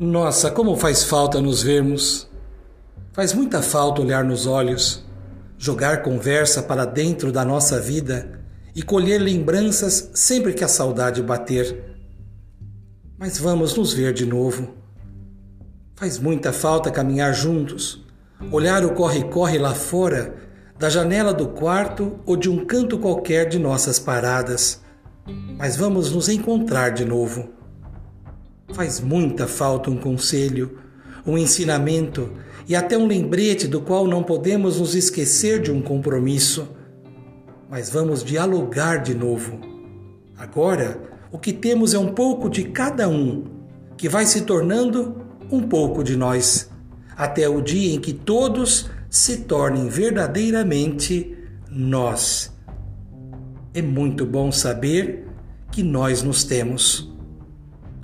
Nossa, como faz falta nos vermos. Faz muita falta olhar nos olhos, jogar conversa para dentro da nossa vida e colher lembranças sempre que a saudade bater. Mas vamos nos ver de novo. Faz muita falta caminhar juntos, olhar o corre-corre lá fora, da janela do quarto ou de um canto qualquer de nossas paradas. Mas vamos nos encontrar de novo Faz muita falta um conselho, um ensinamento e até um lembrete do qual não podemos nos esquecer de um compromisso. Mas vamos dialogar de novo. Agora, o que temos é um pouco de cada um, que vai se tornando um pouco de nós, até o dia em que todos se tornem verdadeiramente nós. É muito bom saber que nós nos temos